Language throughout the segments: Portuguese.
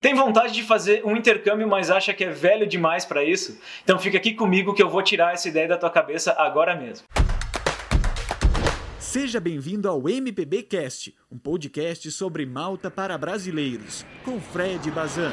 Tem vontade de fazer um intercâmbio, mas acha que é velho demais para isso? Então fica aqui comigo que eu vou tirar essa ideia da tua cabeça agora mesmo. Seja bem-vindo ao MPB Cast, um podcast sobre Malta para brasileiros, com Fred Bazan.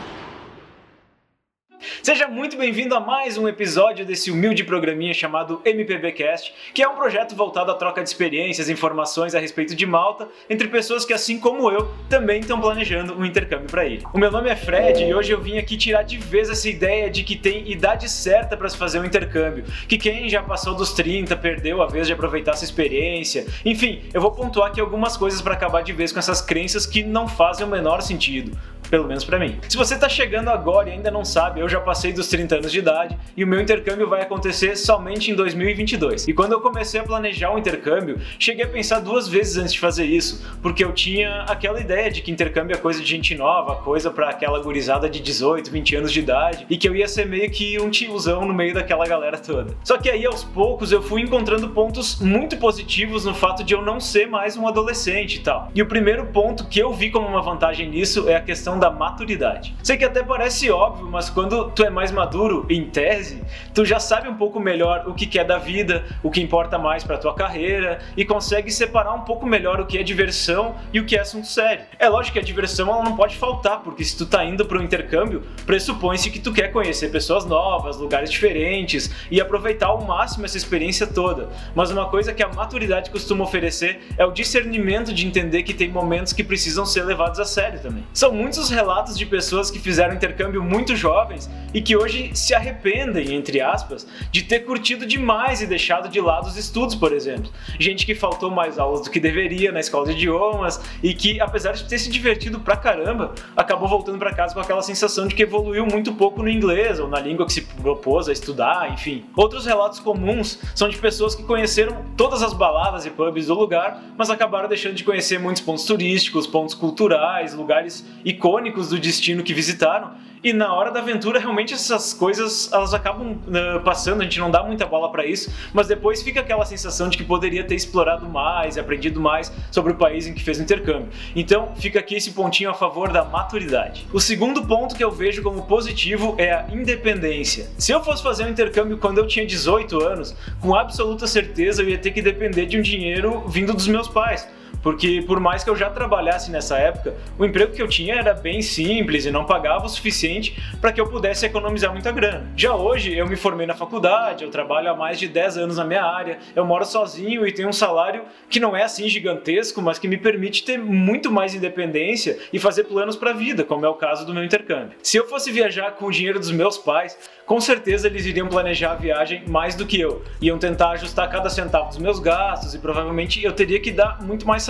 Seja muito bem-vindo a mais um episódio desse humilde programinha chamado MPBcast, que é um projeto voltado à troca de experiências e informações a respeito de Malta entre pessoas que, assim como eu, também estão planejando um intercâmbio para ir. O meu nome é Fred e hoje eu vim aqui tirar de vez essa ideia de que tem idade certa para se fazer um intercâmbio, que quem já passou dos 30 perdeu a vez de aproveitar essa experiência. Enfim, eu vou pontuar aqui algumas coisas para acabar de vez com essas crenças que não fazem o menor sentido pelo menos para mim. Se você tá chegando agora e ainda não sabe, eu já passei dos 30 anos de idade e o meu intercâmbio vai acontecer somente em 2022. E quando eu comecei a planejar o intercâmbio, cheguei a pensar duas vezes antes de fazer isso, porque eu tinha aquela ideia de que intercâmbio é coisa de gente nova, coisa para aquela gurizada de 18, 20 anos de idade, e que eu ia ser meio que um tiozão no meio daquela galera toda. Só que aí aos poucos eu fui encontrando pontos muito positivos no fato de eu não ser mais um adolescente e tal. E o primeiro ponto que eu vi como uma vantagem nisso é a questão questão da maturidade. Sei que até parece óbvio, mas quando tu é mais maduro, em tese, tu já sabe um pouco melhor o que é da vida, o que importa mais para tua carreira e consegue separar um pouco melhor o que é diversão e o que é assunto sério. É lógico que a diversão ela não pode faltar, porque se tu tá indo para um intercâmbio, pressupõe-se que tu quer conhecer pessoas novas, lugares diferentes e aproveitar ao máximo essa experiência toda. Mas uma coisa que a maturidade costuma oferecer é o discernimento de entender que tem momentos que precisam ser levados a sério também. São muitos muitos relatos de pessoas que fizeram intercâmbio muito jovens e que hoje se arrependem, entre aspas, de ter curtido demais e deixado de lado os estudos, por exemplo. Gente que faltou mais aulas do que deveria na escola de idiomas e que, apesar de ter se divertido pra caramba, acabou voltando para casa com aquela sensação de que evoluiu muito pouco no inglês ou na língua que se propôs a estudar, enfim. Outros relatos comuns são de pessoas que conheceram todas as baladas e pubs do lugar, mas acabaram deixando de conhecer muitos pontos turísticos, pontos culturais, lugares icônicos icônicos do destino que visitaram. E na hora da aventura, realmente essas coisas elas acabam uh, passando, a gente não dá muita bola para isso, mas depois fica aquela sensação de que poderia ter explorado mais aprendido mais sobre o país em que fez o intercâmbio. Então, fica aqui esse pontinho a favor da maturidade. O segundo ponto que eu vejo como positivo é a independência. Se eu fosse fazer um intercâmbio quando eu tinha 18 anos, com absoluta certeza eu ia ter que depender de um dinheiro vindo dos meus pais porque por mais que eu já trabalhasse nessa época, o emprego que eu tinha era bem simples e não pagava o suficiente para que eu pudesse economizar muita grana. Já hoje eu me formei na faculdade, eu trabalho há mais de 10 anos na minha área, eu moro sozinho e tenho um salário que não é assim gigantesco, mas que me permite ter muito mais independência e fazer planos para a vida, como é o caso do meu intercâmbio. Se eu fosse viajar com o dinheiro dos meus pais, com certeza eles iriam planejar a viagem mais do que eu. Iam tentar ajustar cada centavo dos meus gastos e provavelmente eu teria que dar muito mais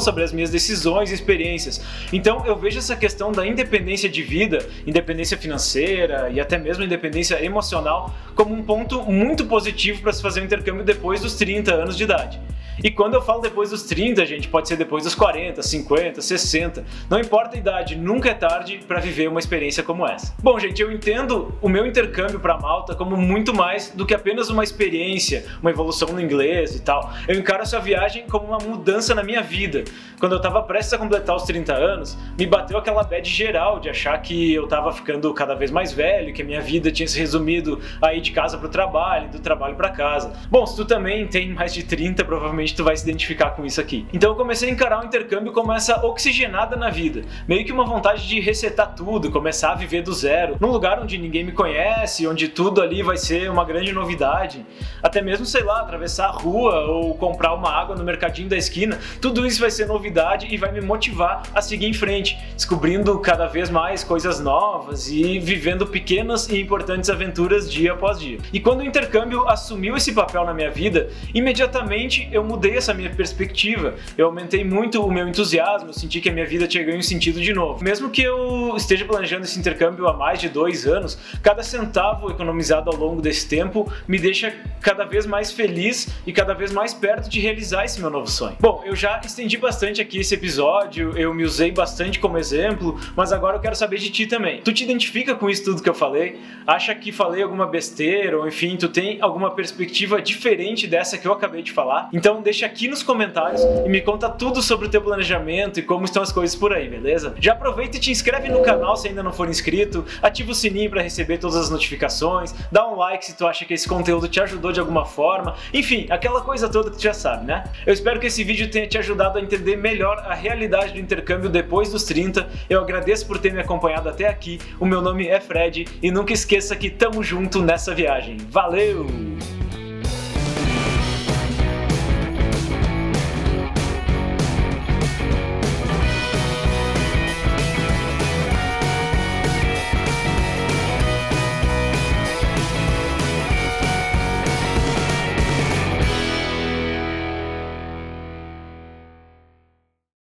sobre as minhas decisões e experiências. Então eu vejo essa questão da independência de vida, independência financeira e até mesmo independência emocional como um ponto muito positivo para se fazer um intercâmbio depois dos 30 anos de idade. E quando eu falo depois dos 30, gente, pode ser depois dos 40, 50, 60. Não importa a idade, nunca é tarde para viver uma experiência como essa. Bom, gente, eu entendo o meu intercâmbio para Malta como muito mais do que apenas uma experiência, uma evolução no inglês e tal. Eu encaro essa viagem como uma mudança na minha vida. Quando eu estava prestes a completar os 30 anos, me bateu aquela bad geral de achar que eu estava ficando cada vez mais velho, que a minha vida tinha se resumido a ir de casa para o trabalho, do trabalho para casa. Bom, se tu também tem mais de 30, provavelmente provavelmente tu vai se identificar com isso aqui. Então eu comecei a encarar o intercâmbio como essa oxigenada na vida, meio que uma vontade de resetar tudo, começar a viver do zero, num lugar onde ninguém me conhece, onde tudo ali vai ser uma grande novidade. Até mesmo, sei lá, atravessar a rua ou comprar uma água no mercadinho da esquina, tudo isso vai ser novidade e vai me motivar a seguir em frente, descobrindo cada vez mais coisas novas e vivendo pequenas e importantes aventuras dia após dia. E quando o intercâmbio assumiu esse papel na minha vida, imediatamente eu mudei mudei essa minha perspectiva, eu aumentei muito o meu entusiasmo, senti que a minha vida tinha ganho sentido de novo. Mesmo que eu esteja planejando esse intercâmbio há mais de dois anos, cada centavo economizado ao longo desse tempo me deixa cada vez mais feliz e cada vez mais perto de realizar esse meu novo sonho. Bom, eu já estendi bastante aqui esse episódio, eu me usei bastante como exemplo, mas agora eu quero saber de ti também. Tu te identifica com isso tudo que eu falei? Acha que falei alguma besteira ou enfim, tu tem alguma perspectiva diferente dessa que eu acabei de falar? Então deixa aqui nos comentários e me conta tudo sobre o teu planejamento e como estão as coisas por aí, beleza? Já aproveita e te inscreve no canal se ainda não for inscrito, ativa o sininho para receber todas as notificações, dá um like se tu acha que esse conteúdo te ajudou de alguma forma, enfim, aquela coisa toda que tu já sabe, né? Eu espero que esse vídeo tenha te ajudado a entender melhor a realidade do intercâmbio depois dos 30. Eu agradeço por ter me acompanhado até aqui. O meu nome é Fred e nunca esqueça que tamo junto nessa viagem. Valeu!